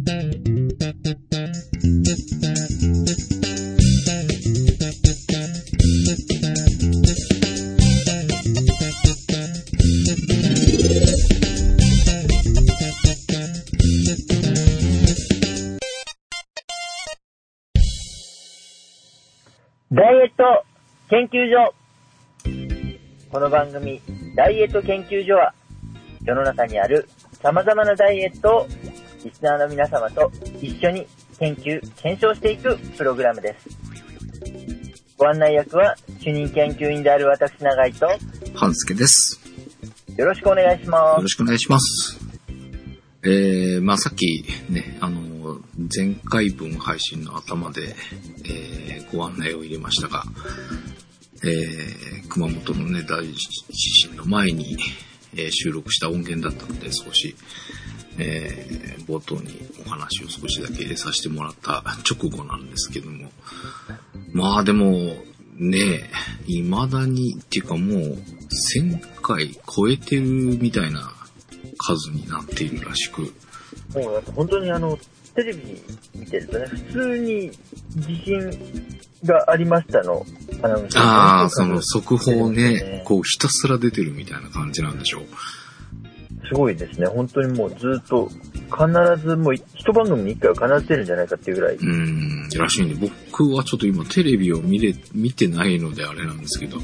ダイエット研究所。この番組、ダイエット研究所は、世の中にある様々なダイエットをリスナーの皆様と一緒に研究、検証していくプログラムです。ご案内役は主任研究員である私永井と、よ半助です。ろしくお願いしまよろしくお願いします。えー、まあさっきね、あの、前回分配信の頭で、えー、ご案内を入れましたが、えー、熊本のね、大地震の前に、えー収録した音源だったので少し、えー、冒頭にお話を少しだけ入れさせてもらった直後なんですけども、まあでも、ねえ、未だに、っていうかもう、1000回超えてるみたいな数になっているらしく、す。もうなんか本当にあの、テレビ見てるとね、普通に地震がありましたの、アナウンスああ、その速報ねね、こうひたすら出てるみたいな感じなんでしょう。すごいですね。本当にもうずっと、必ずもう一番組に一回は必ず出るんじゃないかっていうぐらい。うーん、らしいんで、僕はちょっと今テレビを見れ、見てないのであれなんですけど、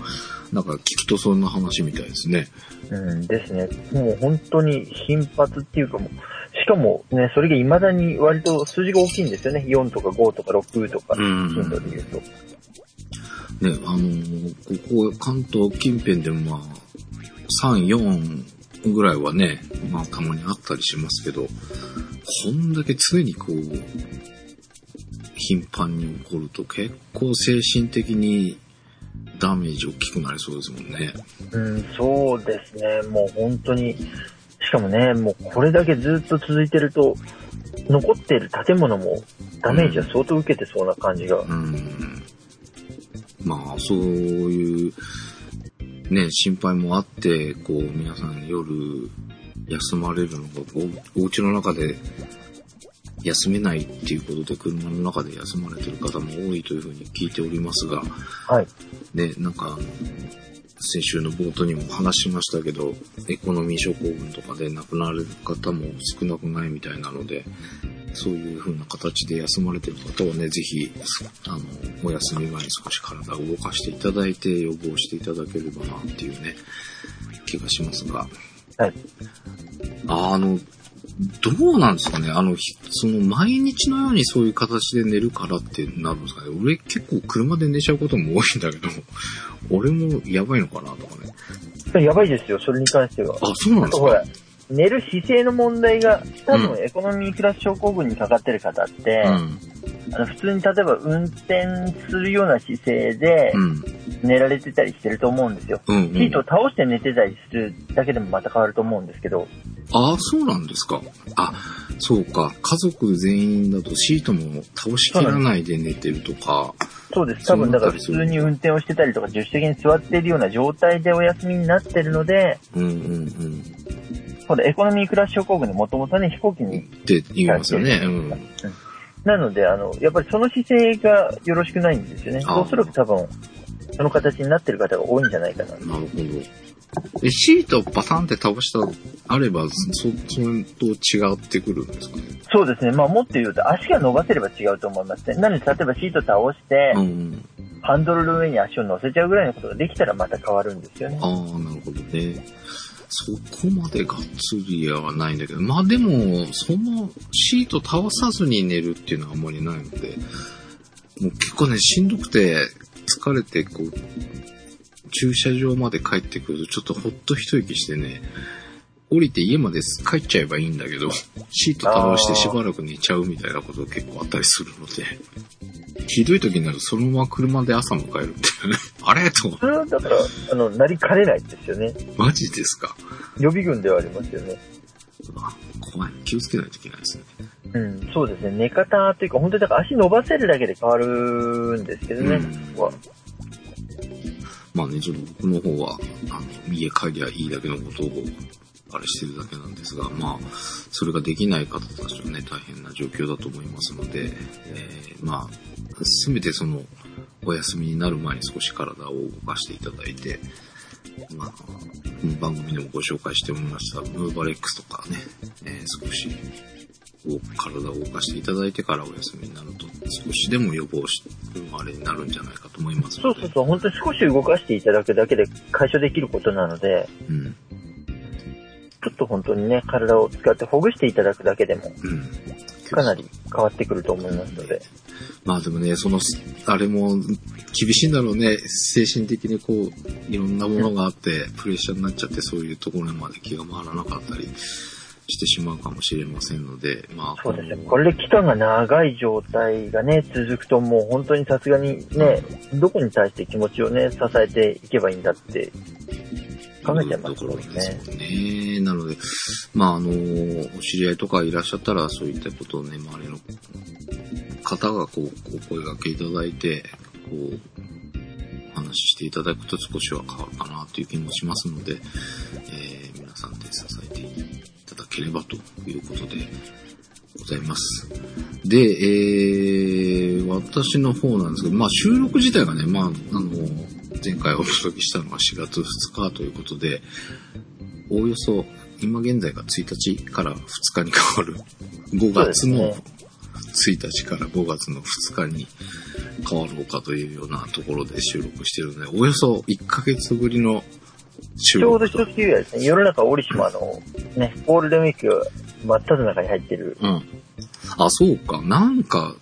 なんか聞くとそんな話みたいですね。うんですね。もう本当に頻発っていうかもう、しかもね、それが未だに割と数字が大きいんですよね。4とか5とか6とか、うん頻度で言うと。ね、あのーここ関東近辺でもまあ、3、4ぐらいはね、まあたまにあったりしますけど、こんだけ常にこう、頻繁に起こると結構精神的にダメージ大きくなりそうですもんね。うん、そうですね。もう本当に、しかもね、もうこれだけずっと続いてると、残っている建物もダメージは相当受けてそうな感じが。うん。まあ、そういう、ね、心配もあって、こう、皆さん夜休まれるのが、おお家の中で休めないっていうことで、車の中で休まれてる方も多いというふうに聞いておりますが、はい。ね、なんか先週の冒頭にも話しましたけど、エコノミー症候群とかで亡くなる方も少なくないみたいなので、そういう風な形で休まれてる方はね、ぜひ、あの、お休み前に少し体を動かしていただいて予防していただければなっていうね、気がしますが。はい。あの、どうなんですかね？あの、ひその毎日のようにそういう形で寝るからってなるんですかね？俺結構車で寝ちゃうことも多いんだけど、俺もやばいのかなとかね。やばいですよ、それに関しては。あ、そうなんですか、寝る姿勢の問題が、多分うエコノミークラス症候群にかかってる方って、うん。あの普通に例えば運転するような姿勢でうん。寝られてたりしてると思うんですよ。うん、うん。シートを倒して寝てたりするだけでもまた変わると思うんですけど、ああ、そうなんですか。あ、そうか。家族全員だとシートも倒しきらないで寝てるとか。そうです。多分だから普通に運転をしてたりとか助手席に座っているような状態でお休みになってるので、うんうんうん。ほらエコノミークラス症候群でもともとね、飛行機にって言いますよね。うん。なので、あの、やっぱりその姿勢がよろしくないんですよね。あおそらく多分、その形になってる方が多いんじゃないかな。なるほど。え、シートをパタンって倒した、あれば、そ、それと違ってくるんですかね？そうですね。まあもっと言うと足が伸ばせれば違うと思いますね。なので、例えばシート倒して、うん。ハンドルの上に足を乗せちゃうぐらいのことができたらまた変わるんですよね。ああ、なるほどね。そこまでがっつりはないんだけど、まあでも、そのシート倒さずに寝るっていうのはあんまりないので、もう結構ね、しんどくて、疲れて、こう、駐車場まで帰ってくると、ちょっとほっと一息してね、降りて家まで帰っちゃえばいいんだけど、シート倒してしばらく寝ちゃうみたいなことが結構あったりするので、ひどい時になるとそのまま車で朝迎えるみたいなね。あれ？とそれはだから、あの、なりかねないですよね。マジですか？予備軍ではありますよね。あ怖い。気をつけないといけないですね。うん、そうですね。寝方というか、本当にだから足伸ばせるだけで変わるんですけどね。うんここはまあね、ちょっと僕の方は、あの、家帰りゃいいだけのことを、あれしてるだけなんですが、まあ、それができない方たちはね、大変な状況だと思いますので、えー、まあ、せめてその、お休みになる前に少し体を動かしていただいて、まあ、番組でもご紹介しておりました、ムーバレックスとかね、えー、少し体を動かしていただいてからお休みになると、少しでも予防し、あれになるんじゃないかと思いますそうそうそう、本当に少し動かしていただくだけで解消できることなので、うん、ちょっと本当にね、体を使ってほぐしていただくだけでも、うん、かなり変わってくると思いますので。まあでもね、その、あれも厳しいんだろうね。精神的にこう、いろんなものがあって、プレッシャーになっちゃって、そういうところまで気が回らなかったり。してしまうかもしれませんので、まあ。そうですね。これで期間が長い状態がね、続くともう本当にさすがにね、どこに対して気持ちをね、支えていけばいいんだって考えちゃいますね。ですね。なので、まああの、お知り合いとかいらっしゃったら、そういったことをね、周りの方がこう、お声掛けいただいて、こう、お話ししていただくと少しは変わるかなという気もしますので、えー、皆さんで支えていただければということでございます。で、えー、私の方なんですけど、まあ収録自体がね、まあ、あの、前回お届けしたのが4月2日ということで、おおよそ今現在が1日から2日に変わる5月の1日から5月の2日に変わろうかというようなところで収録してるので、およそ1ヶ月ぶりのちょうど一月ぐらいですね。世の中折島のね、ゴールデンウィーク真っ只中に入ってる。うん。あ、そうか。なんか、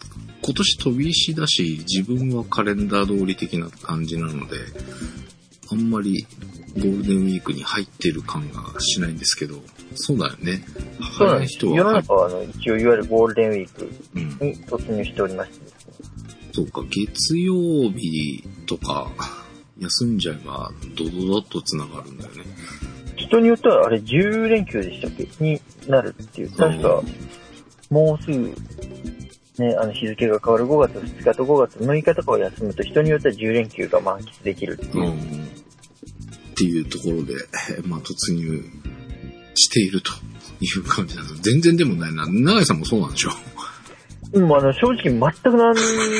今年飛び石だし、自分はカレンダー通り的な感じなので、あんまりゴールデンウィークに入ってる感がしないんですけど、そうだよね。そうなんです世の中はあの一応いわゆるゴールデンウィークに突入しておりまして、ねうん、そうか、月曜日とか、休んじゃえば、ドドドッと繋がるんだよね。人によっては、あれ10連休でしたっけ？になるっていう。確か、もうすぐ、ね、あの日付が変わる5月2日と5月6日とかを休むと、人によっては10連休が満喫できるっていう。うん、っていうところで、まあ、突入しているという感じなんです全然でもないな。長井さんもそうなんでしょ？うん、あの、正直全く何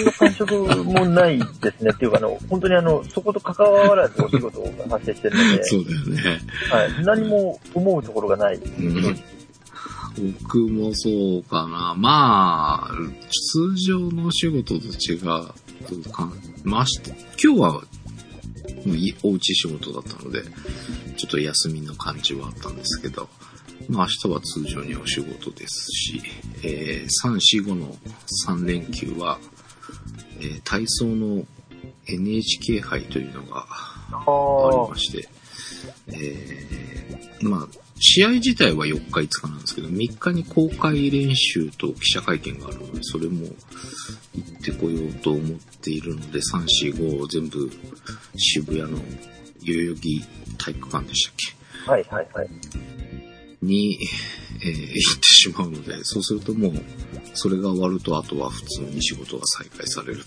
の感触 もないですね。っていうか、あの、本当にあの、そこと関わらずお仕事が発生してるので。そうだよね。はい。何も思うところがない。うん僕もそうかな。まあ、通常のお仕事と違うか。まし今日は、おうち仕事だったので、ちょっと休みの感じはあったんですけど、まあ明日は通常にお仕事ですし、えー、3、4、5の3連休は、えー、体操の NHK 杯というのがありまして、えー、まあ、試合自体は4日5日なんですけど、3日に公開練習と記者会見があるので、それも行ってこようと思っているので、3、4、5全部渋谷の代々木体育館でしたっけ？はいはいはい。に、えー、行ってしまうので、そうするともう、それが終わると、あとは普通に仕事が再開される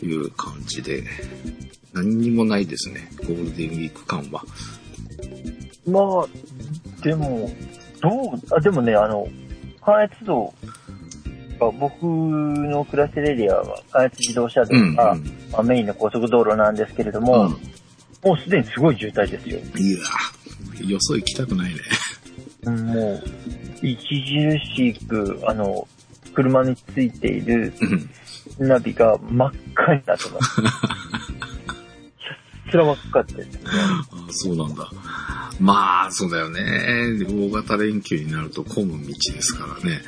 という感じで、何にもないですね、ゴールデンウィーク間は。まあ、でも、どう、あ、でもね、あの、関越道僕の暮らしてるエリアは関越自動車道が、うんうん、まあ、メインの高速道路なんですけれども、うん、もうすでにすごい渋滞ですよ。いやよそ行きたくないね。もう、著しく、あの、車についているナビが真っ赤になってます。ひたすら真っ赤ですね。あそうなんだ。まあ、そうだよね。大型連休になると混む道ですからね。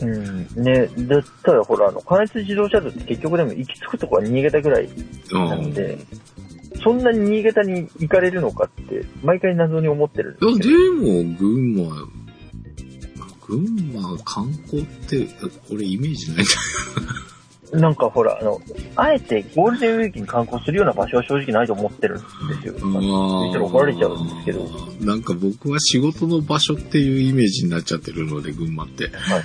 うん。ね、だったらほら、あの、関越自動車道って結局でも行き着くとこは新潟ぐらいなんで、そんなに新潟に行かれるのかって、毎回謎に思ってるんででも、群馬、群馬観光って、俺イメージないんだよ。なんかほら、あの、あえてゴールデンウィークに観光するような場所は正直ないと思ってるんですよ。言ったら怒られちゃうんですけど。なんか僕は仕事の場所っていうイメージになっちゃってるので、群馬って。はい。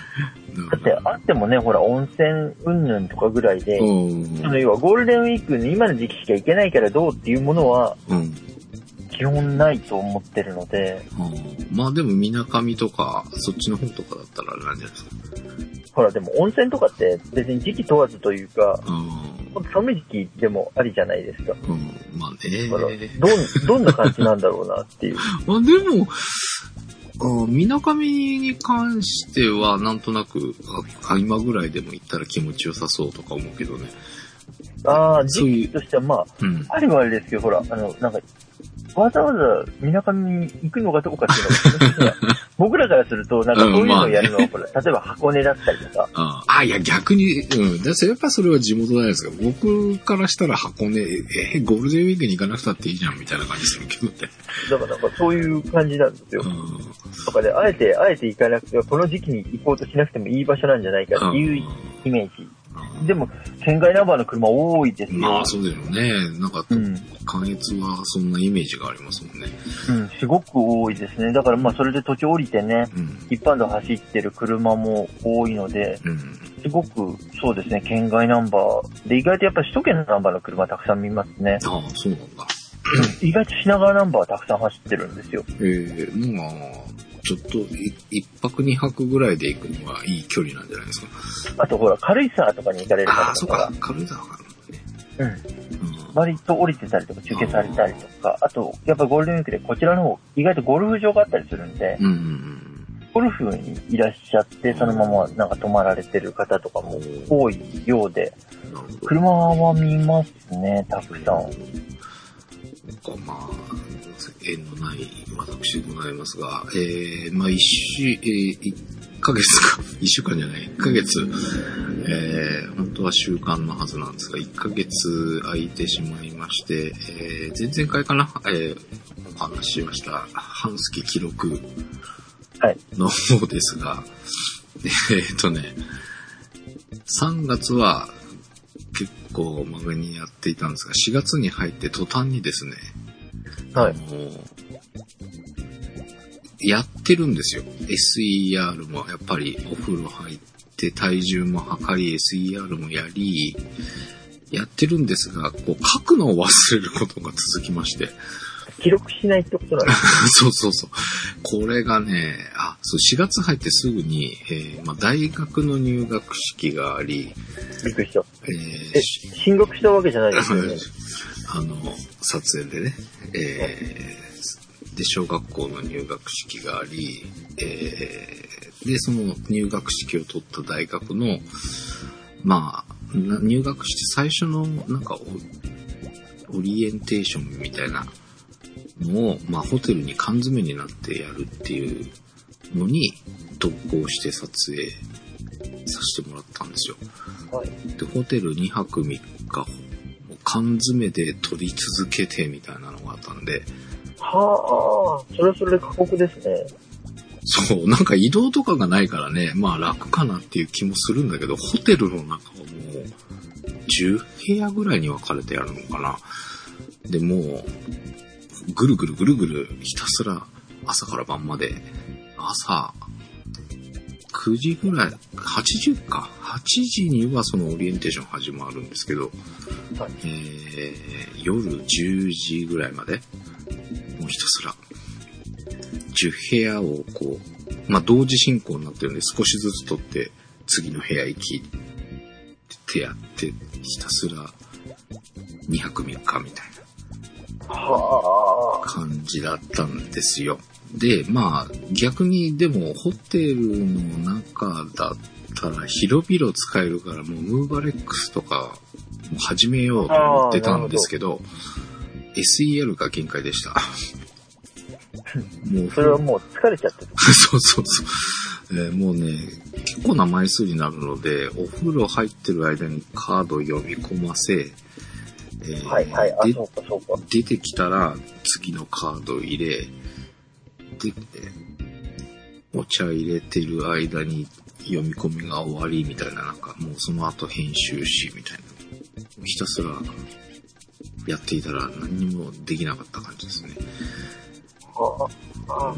だってあってもね、ほら、温泉云々とかぐらいで、その要はゴールデンウィークに今の時期しか行けないからどうっていうものは、うん、基本ないと思ってるので、うんまあでも、みなかみとか、そっちの方とかだったらあれなんじゃないですか。ほらでも温泉とかって別に時期問わずというか、うん。寒い時期でもありじゃないですか。うん。まあね。だから、どん、どんな感じなんだろうなっていう。まあでも、あみなかみに関しては、なんとなく、あ今ぐらいでも行ったら気持ちよさそうとか思うけどね。ああ、時期としてはまあ、うん。あれはあれですけど、ほら、あの、なんか、わざわざ、みなかみに行くのかどうかっていうのが、僕らからすると、なんかそういうのをやるのは、ほら、例えば箱根だったりとか、ああ、いや、逆に、うん。だやっぱそれは地元じゃないですか。僕からしたら箱根、え、ゴールデンウィークに行かなくたっていいじゃん、みたいな感じするけどね。だからなんかそういう感じなんですよう。ん。とかで、あえて、あえて行かなくて、この時期に行こうとしなくてもいい場所なんじゃないかっていうイメージ。でも、県外ナンバーの車多いですよ。まあ、そうだよね。なんか、うん。関越はそんなイメージがありますもんね。うん、すごく多いですね。だからまあ、それで途中降りてね、うん。一般道走ってる車も多いので、うん。すごく、そうですね、県外ナンバー。で、意外とやっぱ首都圏のナンバーの車たくさん見ますね。ああ、そうなんだ。意外と品川ナンバーはたくさん走ってるんですよ。ええまあ、ちょっとい、一泊二泊ぐらいで行くにはいい距離なんじゃないですか。あとほら、軽井沢とかに行かれるああ、方とかそうか。軽井沢があるもんね。うん。うん。割と降りてたりとか中継されたりとか、あと、やっぱゴールデンウィークでこちらの方、意外とゴルフ場があったりするんで、うんうんゴルフにいらっしゃって、そのままなんか泊まられてる方とかも多いようで。車は見ますね、たくさん。なんかまあ、縁のない私でございますが、えー、まあ一週、えー、一ヶ月か、一週間じゃない、一ヶ月、えー、本当は週間のはずなんですが、一ヶ月空いてしまいまして、えー、前々回かな、えー、お話ししました、半月記録。はい。の方ですが、えーっとね、3月は結構まめにやっていたんですが、4月に入って途端にですね、はい。やってるんですよ。SER もやっぱりお風呂入って体重も測り SER もやり、やってるんですが、こう書くのを忘れることが続きまして。記録しないってことなんです そうそうそう。これがね、あ、そう、4月入ってすぐに、えーまあ、大学の入学式があり、びっくりした。えーえ、進学したわけじゃないですよね。あの、撮影でね、えーで、小学校の入学式があり、えーで、その入学式を取った大学の、まあ、な入学して最初の、なんかオ、オリエンテーションみたいなのを、まあ、ホテルに缶詰になってやるっていうのに、同行して撮影させてもらったんですよ。はい。で、ホテル2泊3日、缶詰で撮り続けてみたいなのがあったんで、はあ、それはそれで過酷ですね。そう、なんか移動とかがないからね、まあ楽かなっていう気もするんだけど、ホテルの中はもう、10部屋ぐらいに分かれてやるのかな。で、もう、ぐるぐるぐるぐる、ひたすら朝から晩まで、朝、9時ぐらい、8時か。8時にはそのオリエンテーション始まるんですけど、はいえー、夜10時ぐらいまで、もうひたすら、10部屋をこう、まあ、同時進行になってるんで少しずつ取って、次の部屋行き、ってやって、ひたすら2泊3日みたいなは感じだったんですよ。で、まあ、逆にでも、ホテルの中だったら広々使えるから、もうムーバレックスとか、始めようと思ってたんですけど、SEL が限界でした。もうあ、それはもう疲れちゃってる。そうそうそう。えーもうね、結構な枚数になるので、お風呂入ってる間にカードを読み込ませ、えーはいはい。あ、でそうかそうか。出てきたら次のカードを入れ、で、えーお茶入れてる間に読み込みが終わりみたいな、なんかもうその後編集しみたいな。ひたすらやっていたら何にもできなかった感じですね。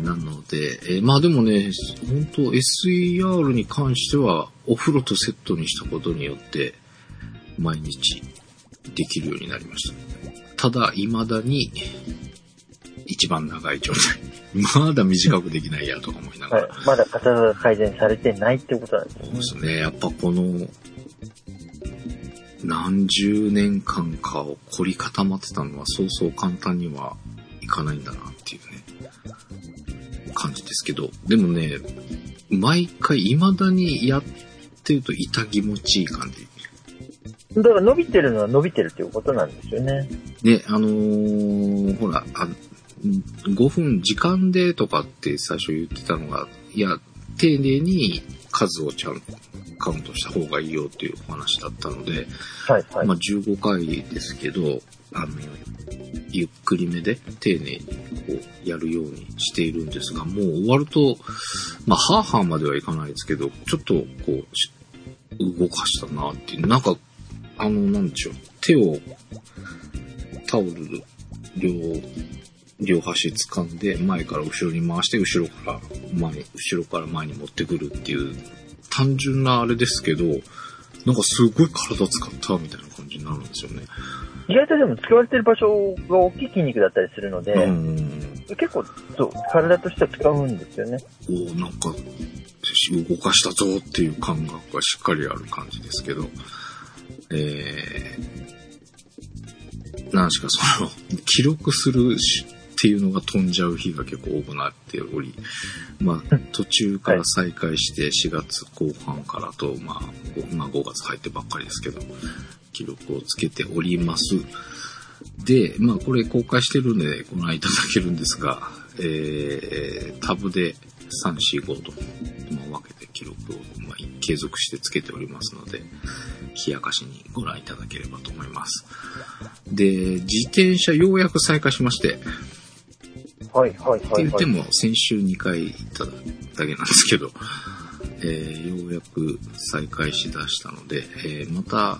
なので、えーまあでもね、本当 SER に関しては、お風呂とセットにしたことによって、毎日できるようになりました。ただ、未だに、1一番長い状態。まだ短くできないやとか思いながら。はい。まだ体が改善されてないってことなんですよそうね。ですね。やっぱこの、何十年間かを凝り固まってたのはそうそう簡単にはいかないんだなっていうね、感じですけど。でもね、毎回未だにやってると痛気持ちいい感じ。だから伸びてるのは伸びてるっていうことなんですよね。ね、あのーほら、あ5分時間でとかって最初言ってたのが、いや、丁寧に数をちゃんとカウントした方がいいよっていうお話だったので、はいはい。まあ15回ですけど、あの、ゆっくりめで丁寧にこうやるようにしているんですが、もう終わると、まあ、ハーハーまではいかないですけど、ちょっとこうし、動かしたなっていう、なんか、あの、なんでしょう、手をタオル両、両端掴んで、前から後ろに回して、後ろから前に、後ろから前に持ってくるっていう、単純なあれですけど、なんかすごい体使ったみたいな感じになるんですよね。意外とでも使われてる場所が大きい筋肉だったりするので、うん。結構、そう、体としては使うんですよね。おーなんか、動かしたぞっていう感覚がしっかりある感じですけど、えー、何しかその、記録するしっていうのが飛んじゃう日が結構多くなっており、まあ、途中から再開して4月後半からと、まあ、ごまあ、5月入ってばっかりですけど、記録をつけております。で、まあこれ公開してるんでご覧いただけるんですが、えー、タブで3、4、5と、まあ、分けて記録を、まあ、継続してつけておりますので、冷やかしにご覧いただければと思います。で、自転車ようやく再開しまして、はいはいってはい、はい。言っても先週2回行っただけなんですけど、えーようやく再開しだしたので、えーまた、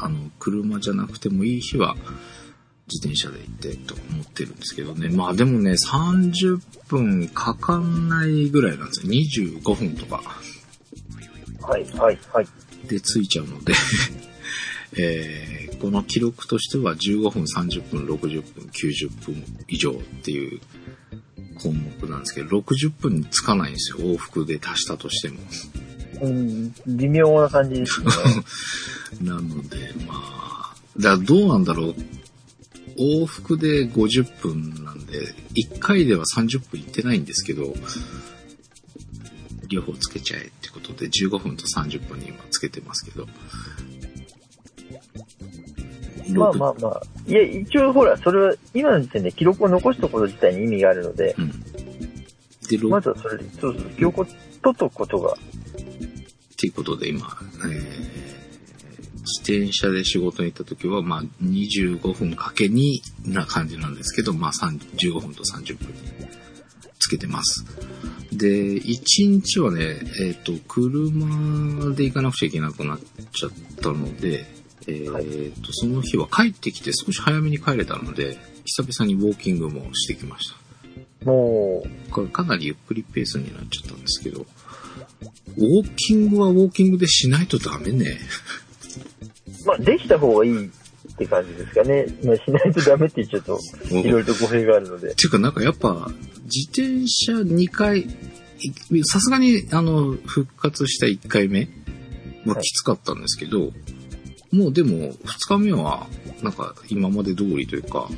あの、車じゃなくてもいい日は、自転車で行ってと思ってるんですけどね。まあでもね、30分かかんないぐらいなんですよ。25分とかはいはいはい。でついちゃうので、えーこの記録としては15分、30分、60分、90分以上っていう項目なんですけど、60分につかないんですよ。往復で足したとしても。うん、微妙な感じですね。なので、まあ、だどうなんだろう。往復で50分なんで、1回では30分いってないんですけど、両方つけちゃえってことで、15分と30分に今つけてますけど。まあまあまあ。いや、一応ほら、それは今の時点で記録を残すこと自体に意味があるので、うん。で、ろまずはそれで、そうそう、記録を取っとくことが、っていうことで今、えー自転車で仕事に行った時は、まあ、25分かけ2な感じなんですけど、まあ、3 15分と30分につけてます。で、1日はね、えっ、と、車で行かなくちゃいけなくなっちゃったので、えっ、はいと、その日は帰ってきて少し早めに帰れたので、久々にウォーキングもしてきました。もこれかなりゆっくりペースになっちゃったんですけど、ウォーキングはウォーキングでしないとダメね。う、まあ、できた方がいいって感じですかね。まあ、しないとダメって言っちゃうと、いろいろと語弊があるので。っていうかなんかやっぱ、自転車2回、いさすがにあの、復活した1回目ははいきつかったんですけど、もうでも2日目はなんか今まで通りというか、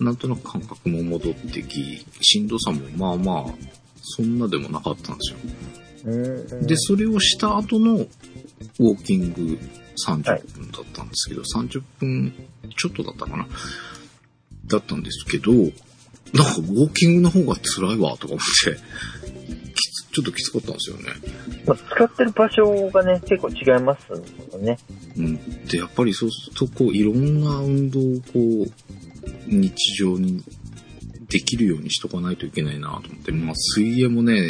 なんとなく感覚も戻ってき、しんどさもまあまあ、そんなでもなかったんですよ。うん。で、それをした後のウォーキング30はい分だったんですけど、30分ちょっとだったかなだったんですけど、なんかウォーキングの方が辛いわとか思って、ちょっときつかったんですよね。まあ、使ってる場所がね、結構違いますもんね。うん。で、やっぱりそうすると、こう、いろんな運動をこう、日常にできるようにしとかないといけないなと思って、まあ、水泳もね、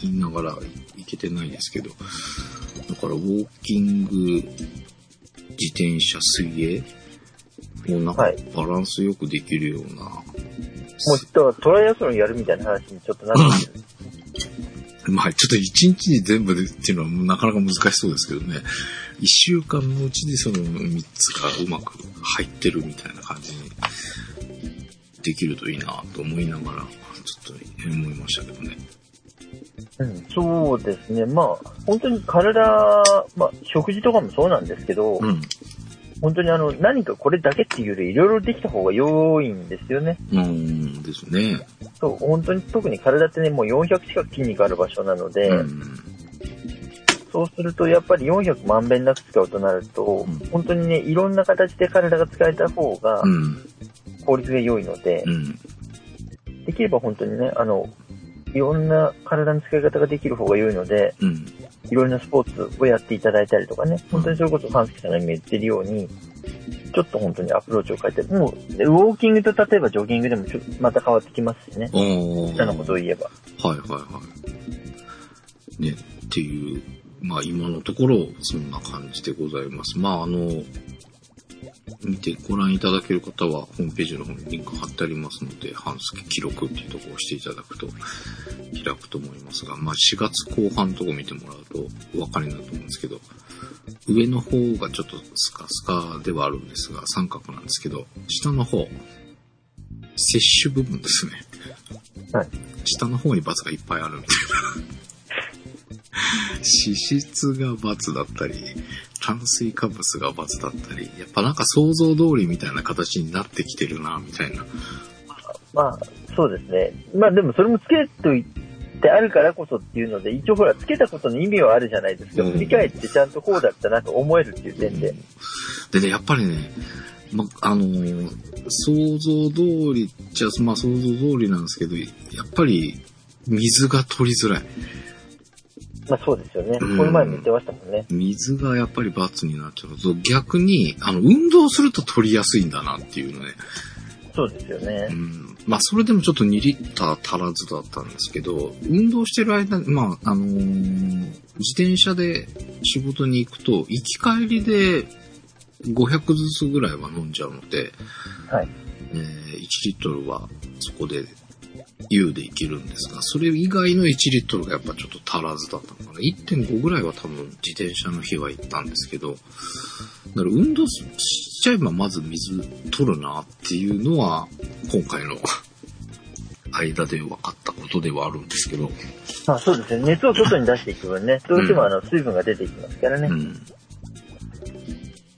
言いながらいけてないですけど、だから、ウォーキング、自転車、水泳をなんかはいバランスよくできるような、もう、だからトライアスロンやるみたいな話にちょっとなってくる。まあ、ちょっと一日に全部でっていうのはなかなか難しそうですけどね。一週間のうちにその三つがうまく入ってるみたいな感じにできるといいなと思いながら、ちょっと思いましたけどね。うん、そうですね。まあ、本当に体、まあ、食事とかもそうなんですけど、うん。本当にあの、何かこれだけっていうより、いろいろできた方が良いんですよね。うんですね。そう、本当に特に体ってね、もう400近く筋肉ある場所なので、うん。そうするとやっぱり400万遍なく使うとなると、うん本当にね、いろんな形で体が使えた方がうん。効率が良いのでう、ん。できれば本当にね、あの、いろんな体の使い方ができる方が良いので、うん。いろいろなスポーツをやっていただいたりとかね、本当にそれこそファンスキさんが今言ってるように、ちょっと本当にアプローチを変えて、もう、でウォーキングと例えばジョギングでもちょまた変わってきますしね。下のことを言えば。はいはいはい。ね、っていう、まあ今のところそんな感じでございます。まああの、見てご覧いただける方はホームページの方にリンク貼ってありますので、半月記録っていうところを押していただくと開くと思いますが、まあ4月後半のところ見てもらうとお分かりになると思うんですけど、上の方がちょっとスカスカではあるんですが、三角なんですけど、下の方、摂取部分ですね。はい。下の方に×がいっぱいあるみたいな。脂質が×だったり、炭水化物が×だったり、やっぱなんか想像通りみたいな形になってきてるな、みたいな。まあ、そうですね。まあでもそれもつけといてあるからこそっていうので、一応ほら、つけたことの意味はあるじゃないですか。うん振り返ってちゃんとこうだったなと思えるっていう点で。でね、やっぱりね、ま、あのー想像通りっちゃ、まあ想像通りなんですけど、やっぱり水が取りづらい。まあそうですよね。うんこの前も言ってましたもんね。水がやっぱり×になっちゃうと、逆に、あの、運動すると取りやすいんだなっていうのね。そうですよねう。ん。まあ、それでもちょっと2リッター足らずだったんですけど、運動してる間、まあ、あのー自転車で仕事に行くと、行き帰りで500ずつぐらいは飲んじゃうので、はい。えー1リットルはそこで、U でいけるんですが、それ以外の1リットルがやっぱちょっと足らずだったのかな。1.5ぐらいは多分自転車の日は行ったんですけど、だから運動しちゃえばまず水取るなっていうのは、今回の 間で分かったことではあるんですけど、まあそうですね。熱を外に出していく分ね、どうしてもあの水分が出ていきますからね。うん。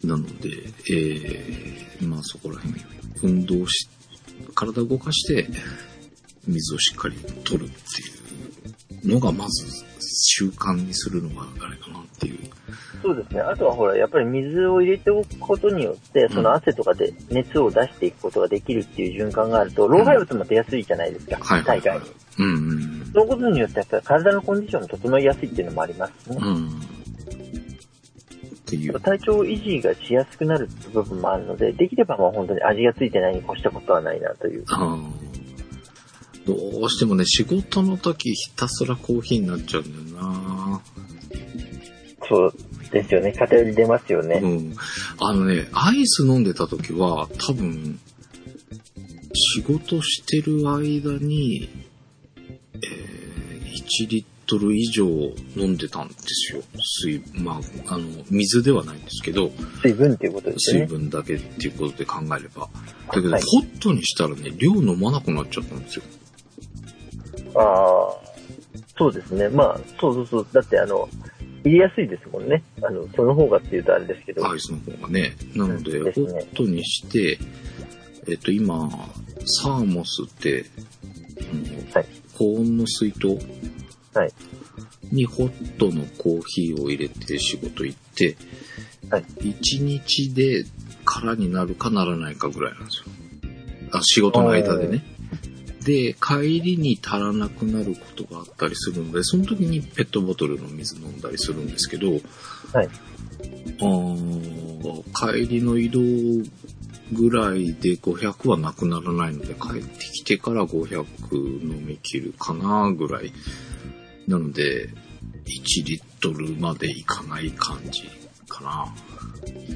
なので、えー、まあそこら辺、運動し、体を動かして、水をしっかり取るっていうのが、まず習慣にするのがあれかなっていう。そうですね。あとはほら、やっぱり水を入れておくことによって、その汗とかで熱を出していくことができるっていう循環があると、老廃物も出やすいじゃないですか。はいはいはい体外に。うんうんそのことによってやっぱり体のコンディションも整いやすいっていうのもありますしね。うん。うん。っていう。体調維持がしやすくなる部分もあるので、できればもう本当に味がついてないに越したことはないなという。どうしてもね、仕事の時ひたすらコーヒーになっちゃうんだよなそうですよね。偏り出ますよね。うん。あのね、アイス飲んでた時は、多分、仕事してる間に、えー、1リットル以上飲んでたんですよ。水、まあ、あの、水ではないんですけど、水分っていうことですよね。水分だけっていうことで考えれば。だけど、はいホットにしたらね、量飲まなくなっちゃったんですよ。ああ、そうですね。まあ、そうそうそう。だってあの、入れやすいですもんね。あの、その方がっていうとあれですけど。アイスの方がね。なので、うんですねホットにして、えっと、今、サーモスって、あのはい。高温の水筒はい。にホットのコーヒーを入れて仕事行って、はい。1日で空になるかならないかぐらいなんですよ。あ仕事の間でね。で、帰りに足らなくなることがあったりするので、その時にペットボトルの水飲んだりするんですけど、はい。あー帰りの移動ぐらいで500はなくならないので、帰ってきてから500飲み切るかなぐらい。なので、1リットルまでいかない感じかな。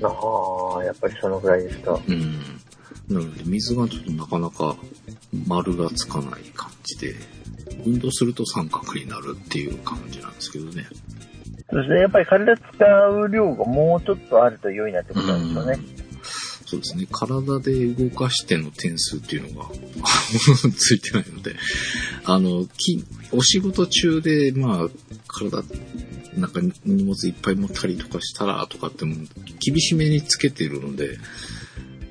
ああ、やっぱりそのぐらいですか。うん。なので、水がちょっとなかなか丸がつかない感じで、運動すると三角になるっていう感じなんですけどね。そうですね。やっぱり体使う量がもうちょっとあると良いなってことなんでしょうね。そうですね。体で動かしての点数っていうのが ついてないので、あの、きお仕事中で、まあ、体、なんか荷物いっぱい持ったりとかしたらとかっても厳しめにつけてるので、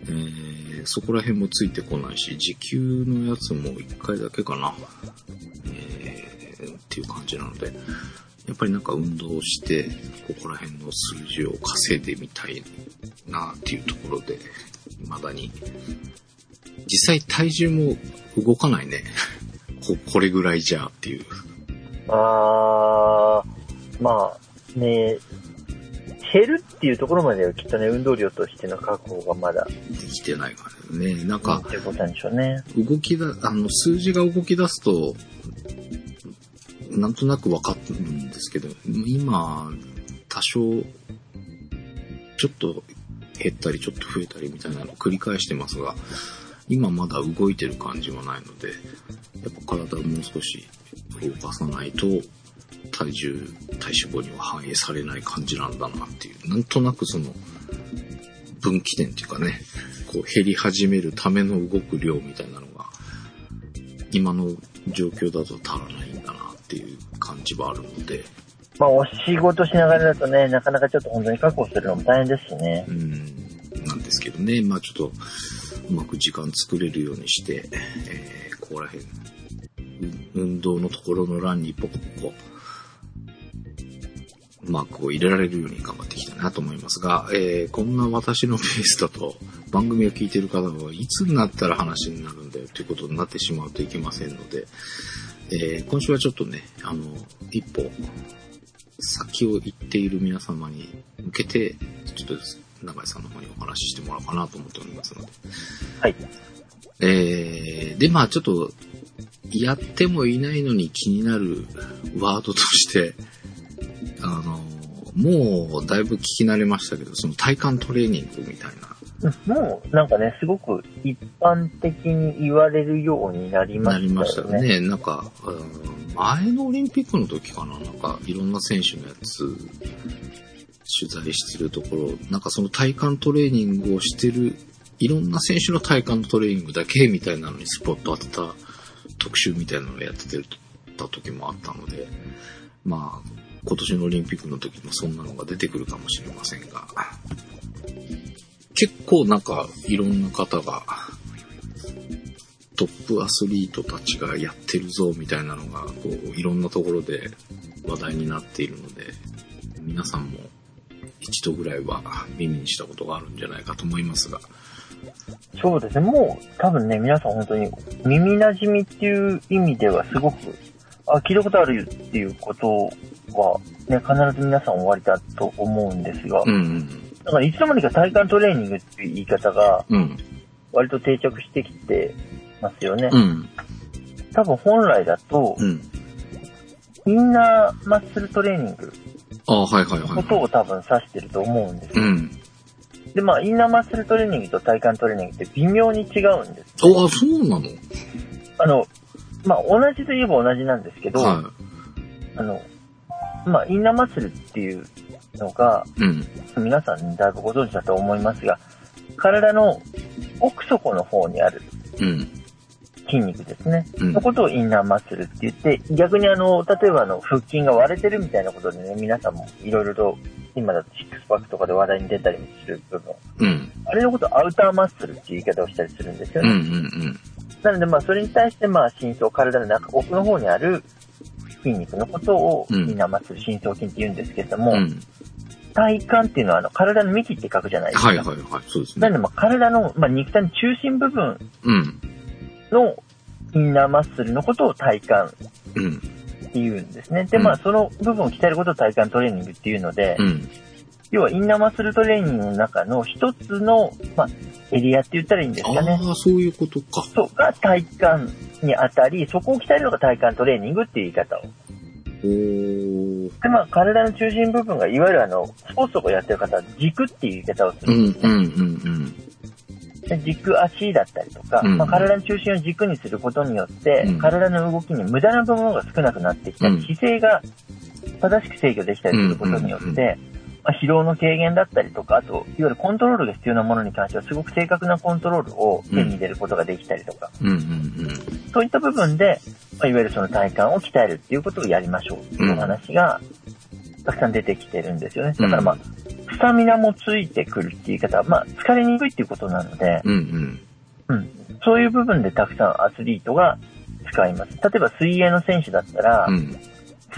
えー、そこら辺もついてこないし、時給のやつも1回だけかな。えー、っていう感じなので、やっぱりなんか運動して、ここら辺の数字を稼いでみたいなっていうところで、未だに。実際体重も動かないね。ここれぐらいじゃっていう。あー、まあ、ね、減るっていうところまではきっとね、運動量としての確保がまだ。できてないからね。なんか、っていうことなんでしょうね。動きだ、あの、数字が動き出すと、なんとなくわかるんですけど、今、多少、ちょっと減ったりちょっと増えたりみたいなのを繰り返してますが、今まだ動いてる感じはないので、やっぱ体をもう少し動かさないと、体重、体脂肪には反映されない感じなんだなっていう、なんとなくその、分岐点っていうかね、こう減り始めるための動く量みたいなのが、今の状況だと足らないんだなっていう感じはあるので。まあ、お仕事しながらだとね、なかなかちょっと本当に確保するのも大変ですしね。うん、なんですけどね、まあちょっと、うまく時間作れるようにして、えー、ここら辺、運動のところの欄にポコポコ、マークを入れられるように頑張っていきたいなと思いますが、えー、こんな私のペースだと、番組を聞いている方はいつになったら話になるんだよということになってしまうといけませんので、えー、今週はちょっとね、あの、一歩、先を行っている皆様に向けて、ちょっと永井さんの方にお話ししてもらおうかなと思っておりますので。はい。えー、で、まあちょっと、やってもいないのに気になるワードとして、あの、もうだいぶ聞き慣れましたけど、その体幹トレーニングみたいな。もうなんかね、すごく一般的に言われるようになりましたね。なりましたね。なんか、前のオリンピックの時かな、なんかいろんな選手のやつ、取材してるところ、なんかその体幹トレーニングをしてる、いろんな選手の体幹トレーニングだけみたいなのにスポット当てた特集みたいなのをやってた時もあったので、まあ、今年のオリンピックの時もそんなのが出てくるかもしれませんが、結構なんかいろんな方がトップアスリートたちがやってるぞみたいなのがこういろんなところで話題になっているので皆さんも一度ぐらいは耳にしたことがあるんじゃないかと思いますが。そうですね。もう多分ね、皆さん本当に耳馴染みっていう意味ではすごく、あ、聞いたことあるっていうことは、ね、必ず皆さん終わりだと思うんですが、うんうん、だからいつの間にか体幹トレーニングっていう言い方が、割と定着してきてますよね。うん、多分本来だと、うん、インナーマッスルトレーニングあはいはいはい。ことを多分指してると思うんですよ。うん。で、まあ、インナーマッスルトレーニングと体幹トレーニングって微妙に違うんです。ああ、そうなの？あの、まあ、同じといえば同じなんですけど、はい、あの、まあ、インナーマッスルっていうのが、うん、皆さんだいぶご存知だと思いますが、体の奥底の方にある、うん、筋肉ですね、うん、のことをインナーマッスルって言って、逆にあの、例えばあの、腹筋が割れてるみたいなことでね、皆さんもいろいろと、今だとシックスパックとかで話題に出たりもする部分。うん、あれのことをアウターマッスルっていう言い方をしたりするんですよね。うんうんうん、なのでまあ、それに対してまあ、深層、体の中、奥の方にある筋肉のことを、インナーマッスル、深層筋って言うんですけれども、うん体幹っていうのはあの体の幹って書くじゃないですか。はいはいはい、そうですね。なので、まあ、体の、まあ、肉体の中心部分のインナーマッスルのことを体幹っていうんですね。で、まあ、その部分を鍛えることを体幹トレーニングっていうので、うん、要はインナーマッスルトレーニングの中の一つの、まあ、エリアって言ったらいいんですかね。ああ、そういうことか。そう、が体幹にあたり、そこを鍛えるのが体幹トレーニングっていう言い方を。で、まあ、体の中心部分が、いわゆるあの、スポーツとかやってる方は軸っていう言い方をするんですね。うんうんうんうん軸足だったりとか、まあ、体の中心を軸にすることによって、うん、体の動きに無駄な部分が少なくなってきたり、うん、姿勢が正しく制御できたりすることによって、まあ、疲労の軽減だったりとか、あと、いわゆるコントロールが必要なものに関しては、すごく正確なコントロールを手に入れることができたりとか、うんうんうん。そういった部分で、まあ、いわゆるその体幹を鍛えるっていうことをやりましょうっていうお話が、たくさん出てきてるんですよね。だからまあ、スタミナもついてくるっていう言い方は、まあ、疲れにくいっていうことなので、うんうん。うん。そういう部分でたくさんアスリートが使います。例えば水泳の選手だったら、うん。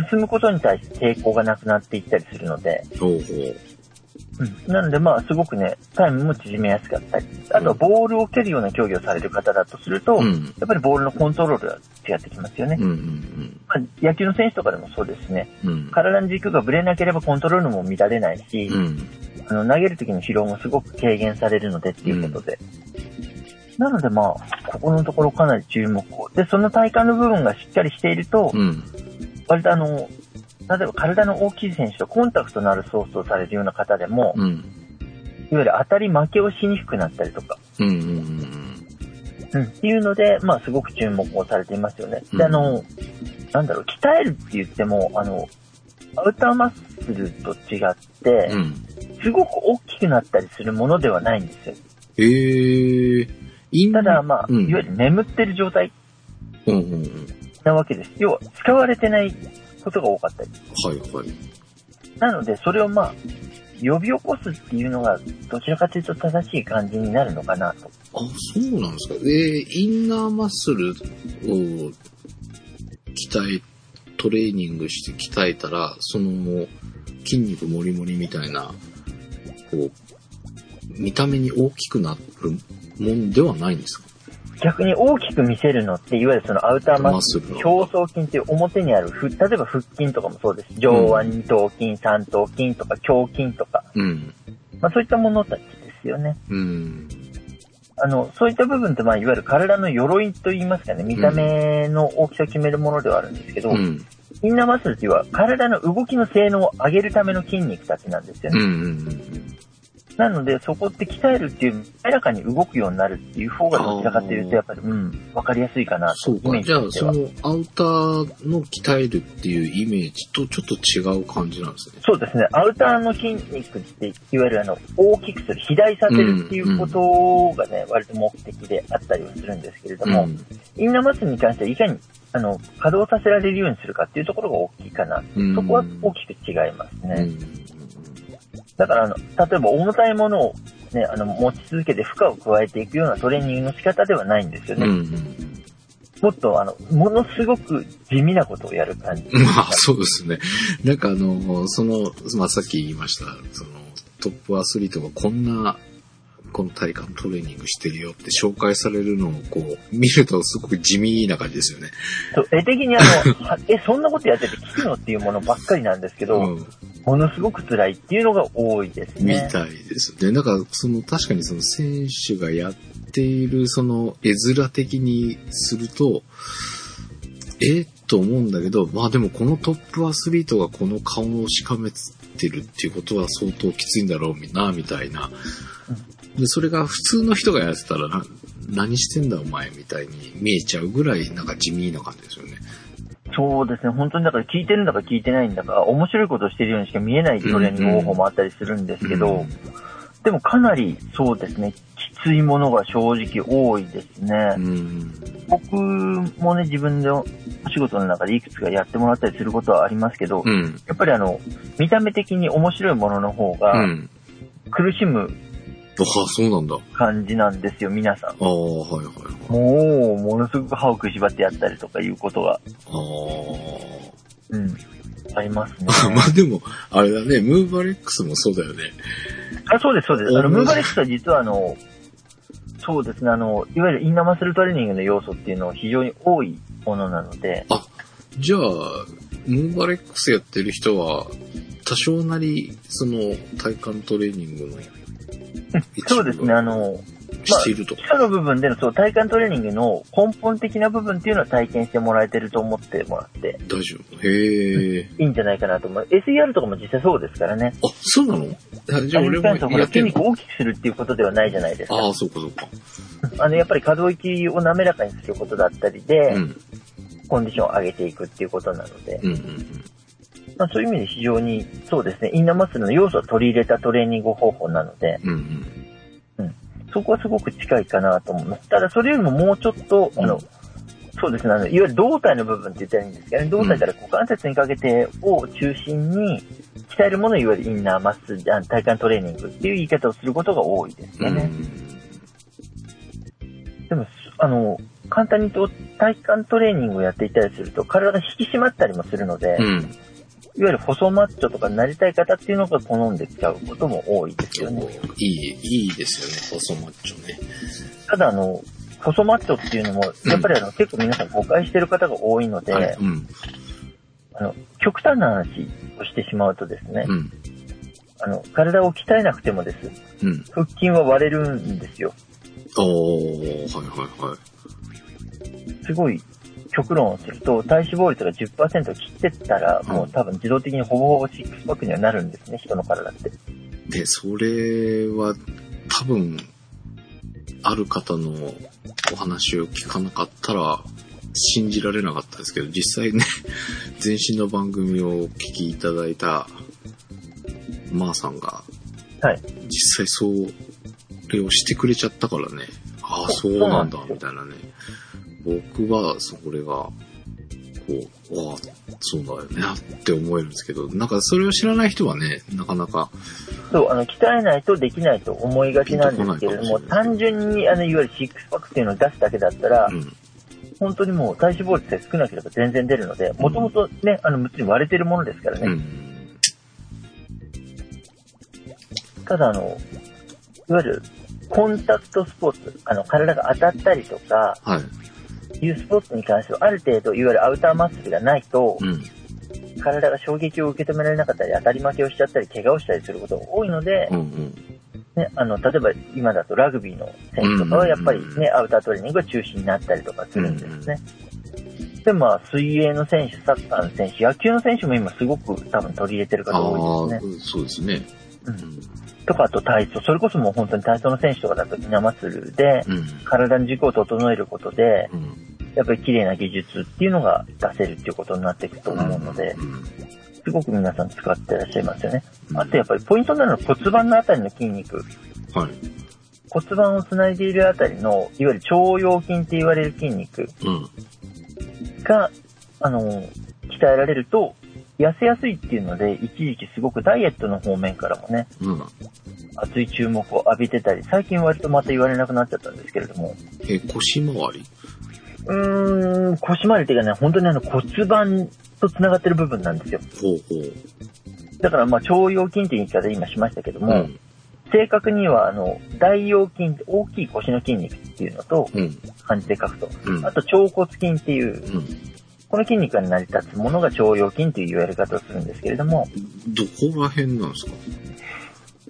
進むことに対して抵抗がなくなっていったりするので、ほうほう。うん。なのでまあすごくね、タイムも縮めやすかったり、あとはボールを蹴るような競技をされる方だとすると、うんやっぱりボールのコントロールが違ってきますよね。うんうんまあ、野球の選手とかでもそうですね。うん。うん。体の軸がぶれなければコントロールも乱れないし、うん。あの投げる時の疲労もすごく軽減されるのでっていうことで。なのでまあ、ここのところかなり注目を。で、その体幹の部分がしっかりしていると、うん。割とあの、例えば体の大きい選手とコンタクトのあるソースをされるような方でも、うん。いわゆる当たり負けをしにくくなったりとか、うんうんっていうので、まあすごく注目をされていますよね。うんで、あの、なんだろう、鍛えるって言っても、あの、アウターマッスルと違って。すごく大きくなったりするものではないんですよ。えー。ただ、まあ、うんいわゆる眠ってる状態。なわけです。要は、使われてないことが多かったり。はいはい。なので、それをまあ、呼び起こすっていうのが、どちらかというと正しい感じになるのかなと。あ、そうなんですか。で、インナーマッスルを鍛え、トレーニングして鍛えたら、その筋肉もりもりみたいな、こう、見た目に大きくなるもんではないんですか？逆に大きく見せるのって、いわゆるそのアウターマッスル、表層筋っていう表にある、ふ例えば腹筋とかもそうです。上腕二頭筋、三頭筋とか胸筋とか、うん。まあそういったものたちですよね。うん。あの、そういった部分って、まあいわゆる体の鎧と言いますかね、見た目の大きさを決めるものではあるんですけど、うん。インナーマッスルっていうのは体の動きの性能を上げるための筋肉たちなんですよね。うん。うん。なので、そこって鍛えるっていう、明らかに動くようになるっていう方がどちらかというと、やっぱり、うん、わかりやすいかなと。そうか。じゃあ、そのアウターの鍛えるっていうイメージとちょっと違う感じなんですね。そうですね。アウターの筋肉って、いわゆるあの、大きくする、肥大させるっていうことがね、割と目的であったりはするんですけれども、インナーマッスルに関してはいかに、あの、稼働させられるようにするかっていうところが大きいかな。うんそこは大きく違いますうん。ね。だから、あの、例えば重たいものをね、あの、持ち続けて負荷を加えていくようなトレーニングの仕方ではないんですよね。うん。うん。もっと、あの、ものすごく地味なことをやる感じ。まあ、そうですね。なんかあの、その、まあさっき言いました、その、トップアスリートがこんな、この体幹トレーニングしてるよって紹介されるのをこう、見るとすごく地味な感じですよね。そう絵的にあの、は え、そんなことやってて聞くのっていうものばっかりなんですけど、うん。ものすごく辛いっていうのが多いですみね。たいですね。なんか、その、確かにその選手がやっている、その、絵面的にすると、えと思うんだけど、まあでもこのトップアスリートがこの顔をしかめてるっていうことは相当きついんだろうな、みたいな。で、それが普通の人がやってたらな、何してんだお前みたいに見えちゃうぐらいなんか地味な感じですよね。そうですね。本当にだから聞いてるんだか聞いてないんだか、面白いことをしてるようにしか見えないトレーニング方法もあったりするんですけど、うんでもかなりそうですね、きついものが正直多いですね。うん。僕もね、自分でお仕事の中でいくつかやってもらったりすることはありますけど、うん。やっぱりあの、見た目的に面白いものの方うがん。苦しむああ、そうなんだ。感じなんですよ、皆さん。ああ、はいはいはい。もう、ものすごく歯を食いしばってやったりとかいうことが、ああ。うん、ありますね。まあでも、あれだね、ムーバレックスもそうだよね。あ、そうです、そうです。あの、うんムーバレックスは実はあの、そうですね、あの、いわゆるインナーマッスルトレーニングの要素っていうのは非常に多いものなので、じゃあ、ムーバレックスやってる人は、多少なり、その、体幹トレーニングのそうですね、あの、していると。基礎の部分でのそう体幹トレーニングの根本的な部分っていうのは体験してもらえてると思ってもらって大丈夫。へえ。いいんじゃないかなと思う。SER とかも実際そうですからね。あ、そうなの？あじゃあ俺もやってんの筋肉を大きくするっていうことではないじゃないですか。ああ、そうかそうか。あの、やっぱり可動域を滑らかにすることだったりで、うん。コンディションを上げていくっていうことなので、うんうんまあ、そういう意味で非常に、そうですね、インナーマッスルの要素を取り入れたトレーニング方法なので、うんうん。そこはすごく近いかなと思います。ただ、それよりももうちょっと、あの、うんそうですね、あの、いわゆる胴体の部分って言ったらいいんですけどね、胴体から股関節にかけてを中心に鍛えるものをいわゆるインナーマッスル、あの体幹トレーニングっていう言い方をすることが多いですよね。でも、あの、簡単に言うと体幹トレーニングをやっていたりすると体が引き締まったりもするので、うん。うん。いわゆる細マッチョとかになりたい方っていうのが好んで使うことも多いですよね。いい、いいですよね、細マッチョね。ただ、あの、細マッチョっていうのも、やっぱりあの、結構皆さん誤解してる方が多いので、はい。うん。あの、極端な話をしてしまうとですね、うん。あの、体を鍛えなくてもです、うん。腹筋は割れるんですよ。おー、はいはいはい。すごい、極論をすると、体脂肪率が10%切ってったら、もう多分自動的にほぼほぼシックスパックにはなるんですね、人の体って。で、それは多分、ある方のお話を聞かなかったら信じられなかったですけど、実際ね、前身の番組をお聞きいただいた、まーさんが、はい。実際そう、れをしてくれちゃったからね、ああ、そうなんだ、みたいなね。僕は、それが、こう、わあ、そうだよね、って思えるんですけど、なんかそれを知らない人はね、なかなか、そう、あの、鍛えないとできないと思いがちなんですけれども、も単純に、あの、いわゆるシックスパックっていうのを出すだけだったら、うん、本当にもう体脂肪率が少なければ全然出るので、もともとね、あの、むつに割れてるものですからね。うん、ただ、あの、いわゆる、コンタクトスポーツ、あの、体が当たったりとか、はい、いうスポーツに関しては、ある程度、いわゆるアウターマッスルがないと、うん、体が衝撃を受け止められなかったり、当たり負けをしちゃったり、怪我をしたりすることが多いのでう、ん、うん、ね、あの、例えば今だとラグビーの選手とかはやっぱりうんね、アウタートレーニングが中心になったりとかするんですね。で、まあ、水泳の選手、サッカーの選手、野球の選手も今すごく多分取り入れてるあ方多いあですね。そうですね。う。うんん、とか、あと体操。それこそもう本当に体操の選手とかだとイナマッスルで、うん、体の軸を整えることで、うん、やっぱり綺麗な技術っていうのが出せるっていうことになっていくと思うので、うん、すごく皆さん使ってらっしゃいますよね。うんあとやっぱりポイントなのは骨盤のあたりの筋肉。はい、骨盤をつないでいるあたりの、いわゆる腸腰筋って言われる筋肉うん、が、あの、鍛えられると、痩せやすいっていうので、一時期すごくダイエットの方面からもね、うん。熱い注目を浴びてたり、最近割とまた言われなくなっちゃったんですけれども、え、腰回り？うーん、腰回りっていうかね、本当にあの骨盤と繋がってる部分なんですよ。ほうほう。だからまあ腸腰筋っていう言い方で今しましたけども、うん、正確にはあの、大腰筋、大きい腰の筋肉っていうのと、うん、漢字で書くと、うんあ、と腸骨筋っていう、うん。この筋肉が成り立つものが腸腰筋という言われ方をするんですけれども、どこら辺なんですか？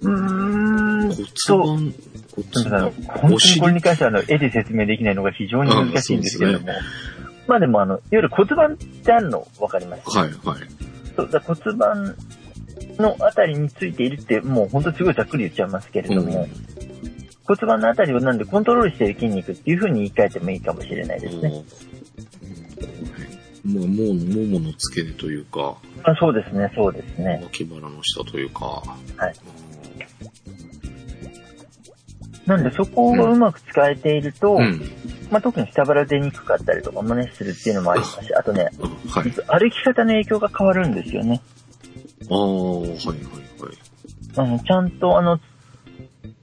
うーん骨と、盤、骨盤、本当にこれに関してはあの絵で説明できないのが非常に難しいんですけれども、まあでもあの、いわゆる骨盤ってあるの分かります？はい、はい。そうだ骨盤のあたりについているって、もう本当にすごいざっくり言っちゃいますけれども、骨盤のあたりをなんでコントロールしている筋肉っていう風に言い換えてもいいかもしれないですね。もう、もう、ももの付け根というか、あそうですね、そうですね。脇腹の下というか、はい。なんでそこをうまく使えていると、うん。まあ、特に下腹出にくかったりとかもね、するっていうのもありますし、あとね、あはい。歩き方の影響が変わるんですよね。ああ、はい、はい、はい。あの、ちゃんとあの、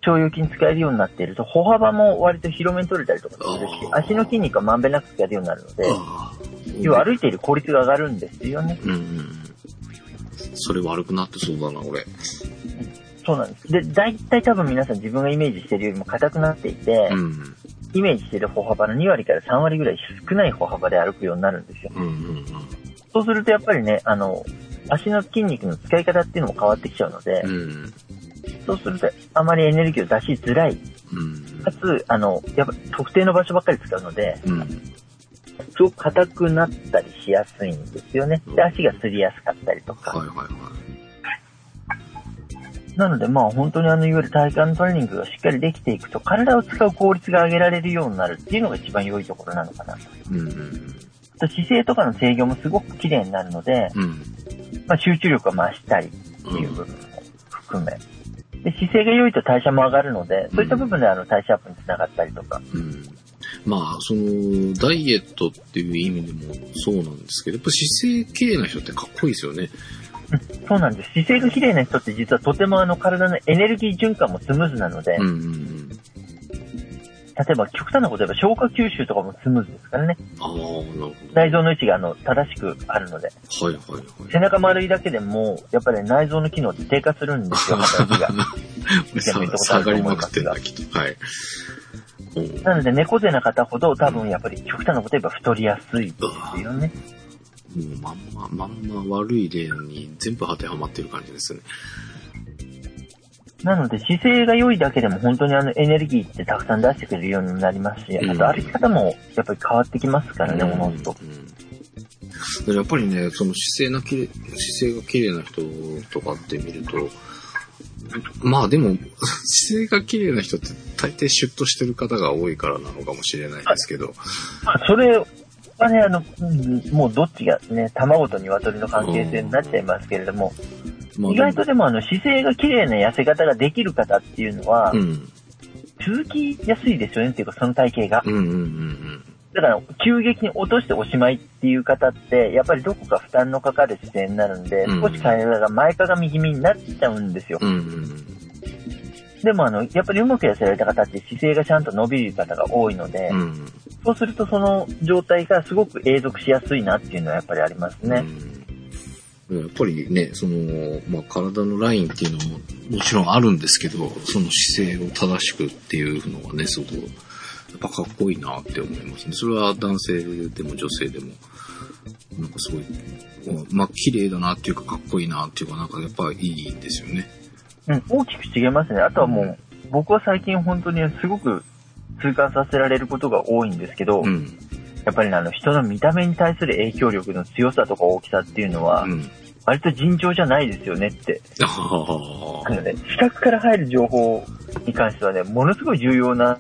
腸腰筋使えるようになっていると、歩幅も割と広めに取れたりとかするし足の筋肉がまんべんなく使えるようになるので、ああ。要は歩いている効率が上がるんですよね。うん。それ悪くなってそうだな、俺。そうなんです。で、大体多分皆さん自分がイメージしているよりも硬くなっていて、うん。イメージしている歩幅の2割から3割ぐらい少ない歩幅で歩くようになるんですよ。うんうんうん。そうするとやっぱりね、あの、足の筋肉の使い方っていうのも変わってきちゃうので、うん。そうするとあまりエネルギーを出しづらい。うん。かつ、あの、やっぱ特定の場所ばっかり使うので、うん。すごく硬くなったりしやすいんですよね。で、足がすりやすかったりとか。はいはいはい。なのでまあ本当にあの、いわゆる体幹トレーニングがしっかりできていくと、体を使う効率が上げられるようになるっていうのが一番良いところなのかなと。うんうんあと姿勢とかの制御もすごく綺麗になるので、うん。まあ、集中力が増したりっていう部分も含め。で、姿勢が良いと代謝も上がるので、そういった部分であの代謝アップにつながったりとか。うん。まあ、その、ダイエットっていう意味でもそうなんですけど、やっぱ姿勢綺麗な人ってかっこいいですよね。そうなんです。姿勢が綺麗な人って実はとてもあの体のエネルギー循環もスムーズなので、うんうんうん。例えば極端なこと言えば消化吸収とかもスムーズですからね。ああ、なるほど。内臓の位置があの正しくあるので。はいはいはい。背中丸いだけでも、やっぱり内臓の機能って低下するんですよ、働きが。さ下がりまくってんだ、きっと。はい。うんなので猫背な方ほど多分やっぱり極端なこと言えば太りやすいですよね。もうまんま、まんま悪い例に全部当てはまってる感じですね。なので姿勢が良いだけでも本当にあのエネルギーってたくさん出してくれるようになりますし、うんあと歩き方もやっぱり変わってきますからね、うんおのずと。やっぱりね、その姿勢なきれ、姿勢が綺麗な人とかって見ると、まあでも、姿勢が綺麗な人って大抵シュッとしてる方が多いからなのかもしれないですけど。まあ、それはね、あの、うんもうどっちがね、卵と鶏の関係性になっちゃいますけれども、まあ意外とでもあの姿勢が綺麗な痩せ方ができる方っていうのは、うん。続きやすいですよねっていうか、その体型が。うんうんうんだから、急激に落としておしまいっていう方って、やっぱりどこか負担のかかる姿勢になるんで、うん少し体が前かがみ気味になっちゃうんですよ。うん。うんうんでもあの、やっぱりうまく痩せられた方って姿勢がちゃんと伸びる方が多いので、うん。そうするとその状態がすごく永続しやすいなっていうのはやっぱりありますね。うん。やっぱりね、その、まあ、体のラインっていうのももちろんあるんですけど、その姿勢を正しくっていうのがね、すごく、ぱかっこいいなって思いますね。それは男性でも女性でも、なんかすごい、まあ、綺麗だなっていうかかっこいいなっていうか、なんかやっぱいいんですよね。うん、大きく違いますね。あとはもう、僕は最近本当にすごく痛感させられることが多いんですけど、うん。やっぱりねあの人の見た目に対する影響力の強さとか大きさっていうのは、うん。割と尋常じゃないですよねって。ああのね、視覚から入る情報に関してはね、ものすごい重要な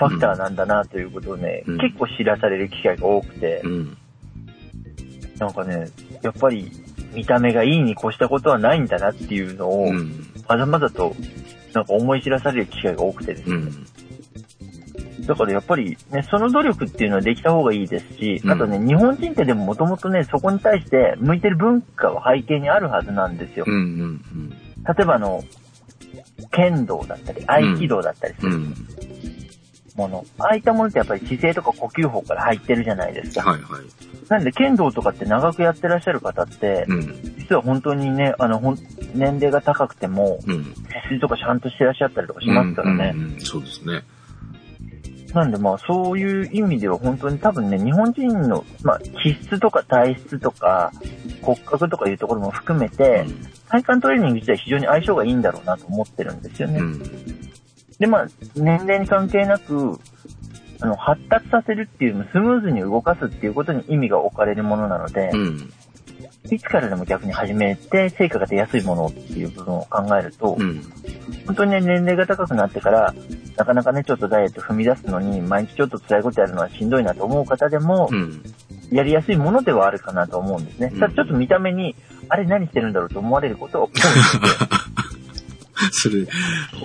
ファクターなんだなということをね、うん結構知らされる機会が多くてあ。う、ん。なんかね、やっぱり見た目がいいに越したことはないんだなっていうのを、うん。まざまざとなんか思い知らされる機会が多くてですね。うん。だからやっぱりね、その努力っていうのはできた方がいいですし、うんあとね、日本人ってでももともとね、そこに対して向いてる文化は背景にあるはずなんですよ。うん。うん。例えばあの、剣道だったり、合気道だったりするうん。もの。ああいったものってやっぱり姿勢とか呼吸法から入ってるじゃないですか。はいはい。なんで剣道とかって長くやってらっしゃる方って、うん。実は本当にね、あの、ほん年齢が高くても、うん。背筋とかちゃんとしてらっしゃったりとかしますからね。うんうんうんそうですね。なんでまあそういう意味では本当に多分ね、日本人の、まあ気質とか体質とか骨格とかいうところも含めて、体幹トレーニング自体非常に相性がいいんだろうなと思ってるんですよね。うん。でまあ年齢に関係なく、あの、発達させるっていう、スムーズに動かすっていうことに意味が置かれるものなのでう、ん。いつからでも逆に始めて成果が出やすいものっていう部分を考えると、うん。本当にね、年齢が高くなってから、なかなかね、ちょっとダイエット踏み出すのに、毎日ちょっと辛いことやるのはしんどいなと思う方でも、うん。やりやすいものではあるかなと思うんですね。うんただちょっと見た目に、あれ何してるんだろうと思われることは多いんですよ。それ、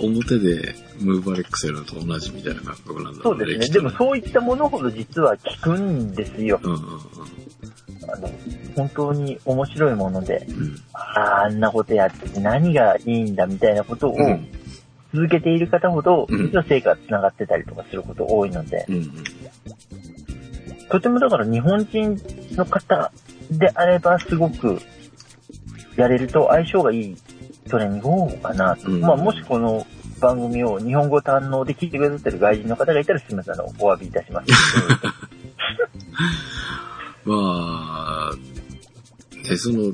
表でムーバレックスやるのと同じみたいな感覚なんだそうですね。でもそういったものほど実は効くんですよ。うんうんあの、本当に面白いもので、うん。ああ、あんなことやって何がいいんだみたいなことをうん続けている方ほど、うん実は成果が繋がってたりとかすること多いので、うん。うん。とてもだから日本人の方であればすごくやれると相性がいいトレーニング方法かなと。うんまあもしこの番組を日本語堪能で聞いてくださってる外人の方がいたらすみません、あの、お詫びいたします。まあ、で、その、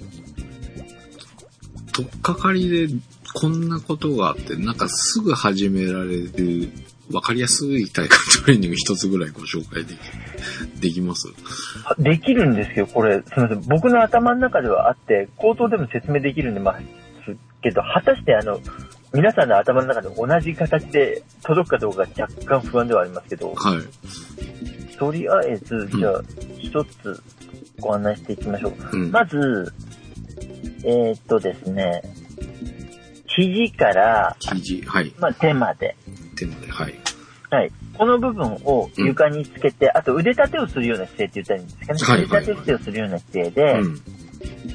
とっかかりでこんなことがあって、なんかすぐ始められる、わかりやすい体幹トレーニング一つぐらいご紹介でき、できます？あできるんですよ、これ。すみません。僕の頭の中ではあって、口頭でも説明できるんでますけど、果たしてあの、皆さんの頭の中で同じ形で届くかどうか若干不安ではありますけど、はい。とりあえず、じゃあ、一つご案内していきましょう。うん。まず、えーっとですね、肘から、肘、はい。まあ、手まで。手まで、はい。はい。この部分を床につけて、あと腕立てをするような姿勢って言ったらいいんですかね。はいはい腕立て伏せをするような姿勢で、うん。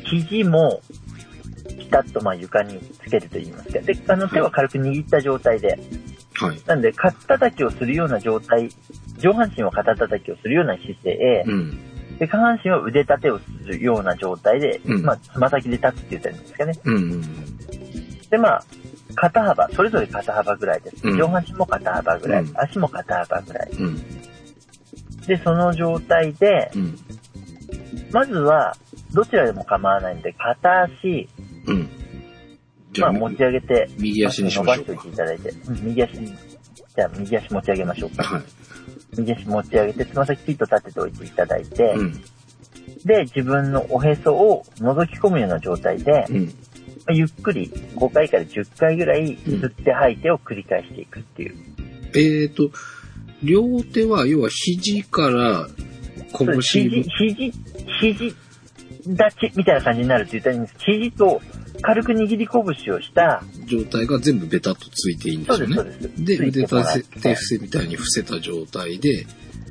肘もピタッとまあ床につけると言いますか。で、あの手は軽く握った状態で、はい。なんで、肩叩きをするような状態、上半身は肩叩きをするような姿勢、うん。で、下半身は腕立てをするような状態で、うんまあ、つま先で立つって言ったらいいんですかね。うん。うん。で、まあ、肩幅、それぞれ肩幅ぐらいです。うん上半身も肩幅ぐらい、うん足も肩幅ぐらい。うん。で、その状態で、うん。まずは、どちらでも構わないんで、片足、うん。じゃあ、まあ持ち上げて、右足にし伸ばしておいましょうかていただいて、うん右足、じゃあ右足持ち上げましょうか。はい。右足持ち上げて、つま先ピッと立てておいていただいて、うん。で、自分のおへそを覗き込むような状態で、うん。ゆっくり5回から10回ぐらい吸って吐いてを繰り返していくっていう。えっ、と、両手は、要は肘からそうです肘、拳、肘、肘立ちみたいな感じになるって言ったらいいんです。肘と軽く握り拳をした、状態が全部ベタっとついていいんですよね。で腕立て伏せみたいに伏せた状態で、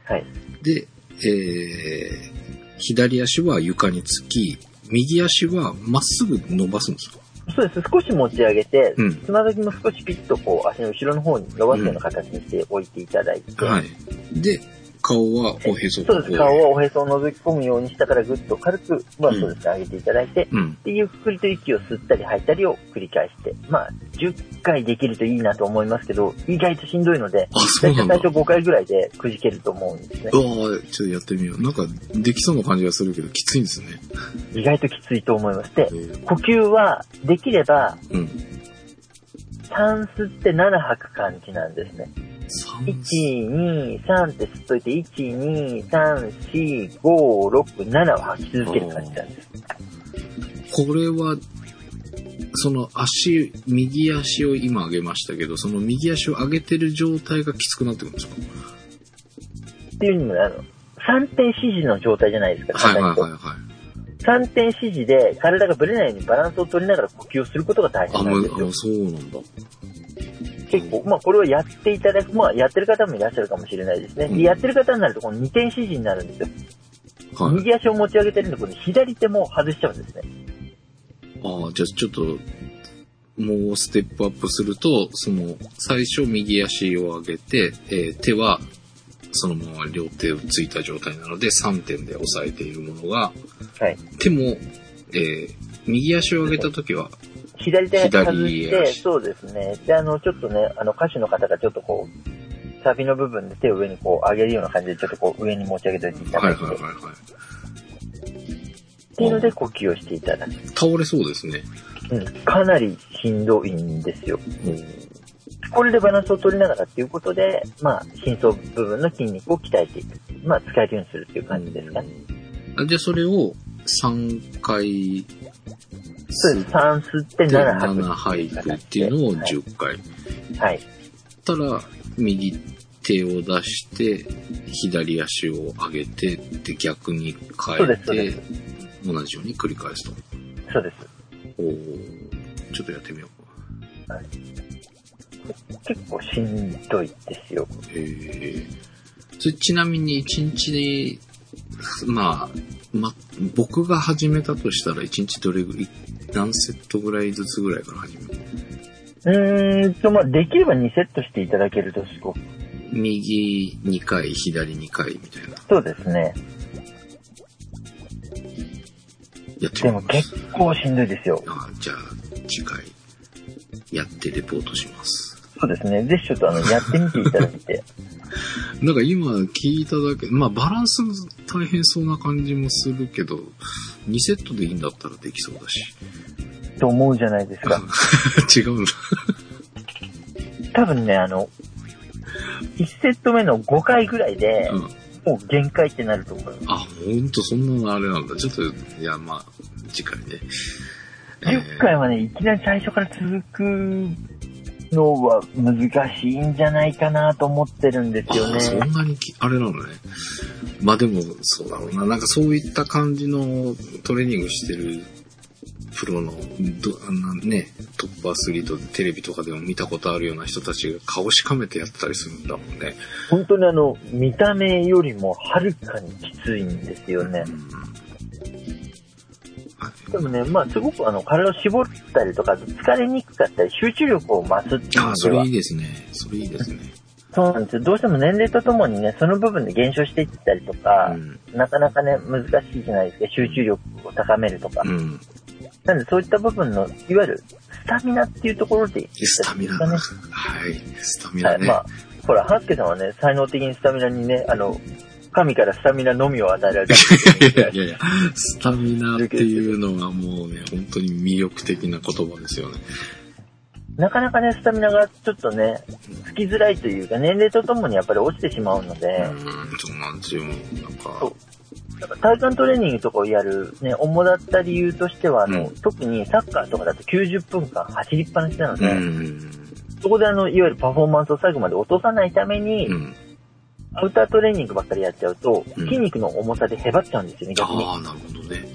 はい。で、えー、左足は床につき、右足はまっすぐ伸ばすんですかそうです。少し持ち上げて、うんつま先も少しピッとこう足の後ろの方に伸ばすような形にしておいていただいて、はい。で、顔はおへそそうです。顔をおへそを覗き込むように下からぐっと軽く、まあうんそうですね、上げていただいて、うん。で、ゆっくりと息を吸ったり吐いたりを繰り返して、まあ、10回できるといいなと思いますけど、意外としんどいので。最初最初5回ぐらいでくじけると思うんですねう。わーちょっとやってみよう。なんか、できそうな感じがするけど、きついんですね。意外ときついと思います。でえ、ー呼吸はできればうん。3吸って7吐く感じなんですね。3 1、2、3って吸っといて、1、2、3、4、5、6、7を吐き続ける感じなんです。これは、その足、右足を今上げましたけど、その右足を上げてる状態がきつくなってくるんですか？っていうにもね、あの、3点支持の状態じゃないですか、はいはいはいはい。言うと3点支持で体がぶれないようにバランスを取りながら呼吸をすることが大あ、変なんですよむあ。そうなんだ。結構、まあこれをやっていただく、まあやってる方もいらっしゃるかもしれないですね。うんでやってる方になるとこの2点支持になるんですよ。はい。右足を持ち上げてるんで、この左手も外しちゃうんですね。ああ、じゃあちょっと、もうステップアップすると、その、最初右足を上げて、えー手は、そのまま両手をついた状態なので、3点で押さえているものが、はい。手も、えー右足を上げたときは、左手外して、そうですね。で、あの、ちょっとね、あの、歌手の方がちょっとこう、サビの部分で手を上にこう上げるような感じで、ちょっとこう上に持ち上げておいていたはいだいて、はいはいはい。っていうので呼吸をしていただく。倒れそうですね。うん。かなりしんどいんですよ。うんこれでバランスを取りながらっていうことで、まあ、深層部分の筋肉を鍛えていく。まあ、使えるようにするっていう感じですかね。あじゃあそれを3回そうです。3吸ってで7吐く。7吐くっていうのを10回。はい。たら、右手を出して、左足を上げて、で逆に変えでてす、。同じように繰り返すと。そうです。おーちょっとやってみよ結構しんどいですよ。う。へえ。それちなみに1日に、まあ、ま、僕が始めたとしたら1日どれぐらい、何セットぐらいずつぐらいから始めるうーんと、まあ、できれば2セットしていただけるとすごく。右2回、左2回みたいな。そうですね。やってでもみます？結構しんどいですよ。あじゃあ、次回、やってレポートします。そうですね。ぜひちょっとあの、やってみていただいて。なんか今聞いただけ、まあバランス大変そうな感じもするけど、2セットでいいんだったらできそうだし。と思うじゃないですか。違うんだ。多分ね、あの、1セット目の5回ぐらいで、うん。もう限界ってなると思います。あ、ほんとそんなのあれなんだ。ちょっと、いや、まあ、次回ね。10回はね、いきなり最初から続くのは難しいんじゃないかなと思ってるんですよあそね。んなにき、あれなのね。まあでも、そうだろうな。なんかそういった感じのトレーニングしてるプロのどあのね、トップアスリートでテレビとかでも見たことあるような人たちが顔しかめてやってたりするんだもんね。本当にあの、見た目よりもはるかにきついんですよねう。んはいでもね、まあ、すごくあの、体を絞ったりとか、疲れにくかったり、集中力を増すっていうああ、それいい、ですね。それいいですね。そうなんですよ。どうしても年齢とともにね、その部分で減少していったりとか、うん。なかなかね、難しいじゃないですか。集中力を高めるとか。うん。なんでそういった部分の、いわゆる、スタミナっていうところで、スタミナ。ね。はい。スタミはい。ナね。まあ、ほら、ハッケさんはね、才能的にスタミナにね、あの、神からスタミナのみを与えられたいやいやいや、スタミナっていうのはもうね、本当に魅力的な言葉ですよね。なかなかね、スタミナがちょっとね、つきづらいというか、年齢とともにやっぱり落ちてしまうので、うん、そうなんですよ。なんかそ、やっぱ体幹トレーニングとかをやる、ね、主だった理由としては、あの、うん特にサッカーとかだと90分間走りっぱなしなのうで、ん。そこであの、いわゆるパフォーマンスを最後まで落とさないために、うん。アウタートレーニングばっかりやっちゃうと、うん筋肉の重さでへばっちゃうんですよね、逆に。ああ、なるほどね。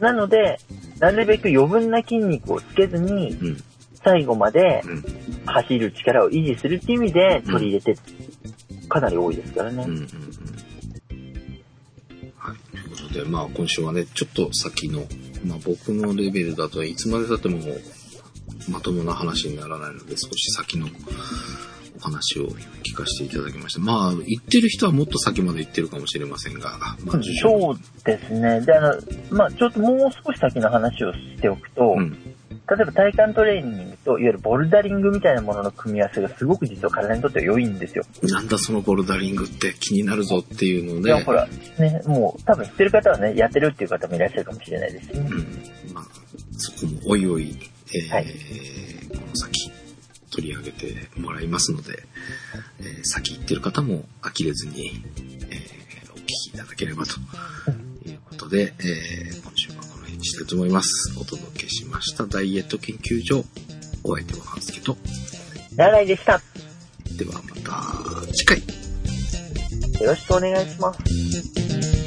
なので、なるべく余分な筋肉をつけずに、うん。最後までうん。走る力を維持するっていう意味で取り入れて、かなり多いですからね。うん。うん。うん。はい。ということで、まあ今週はね、ちょっと先の、まあ僕のレベルだといつまで経ってもまともな話にならないので、少し先のお話を聞かせていただきました。まあ、言ってる人はもっと先まで行ってるかもしれませんが、まあ、そうですね。で、あの、まあちょっともう少し先の話をしておくと、うん。例えば体幹トレーニングと、いわゆるボルダリングみたいなものの組み合わせがすごく実は体にとっては良いんですよ。なんだそのボルダリングって気になるぞっていうので、いや、ほら、ね、もう多分知ってる方はね、やってるっていう方もいらっしゃるかもしれないですしね。うん。まあ、そこもおいおい、えーはいこの先取り上げてもらいますので、えー先行ってる方も呆れずに、えーお聞きいただければということで、えー今週はこの辺にしたいと思います。お届けしましたダイエット研究所。お相手は半助と、長井でした。ではまた次回。よろしくお願いします。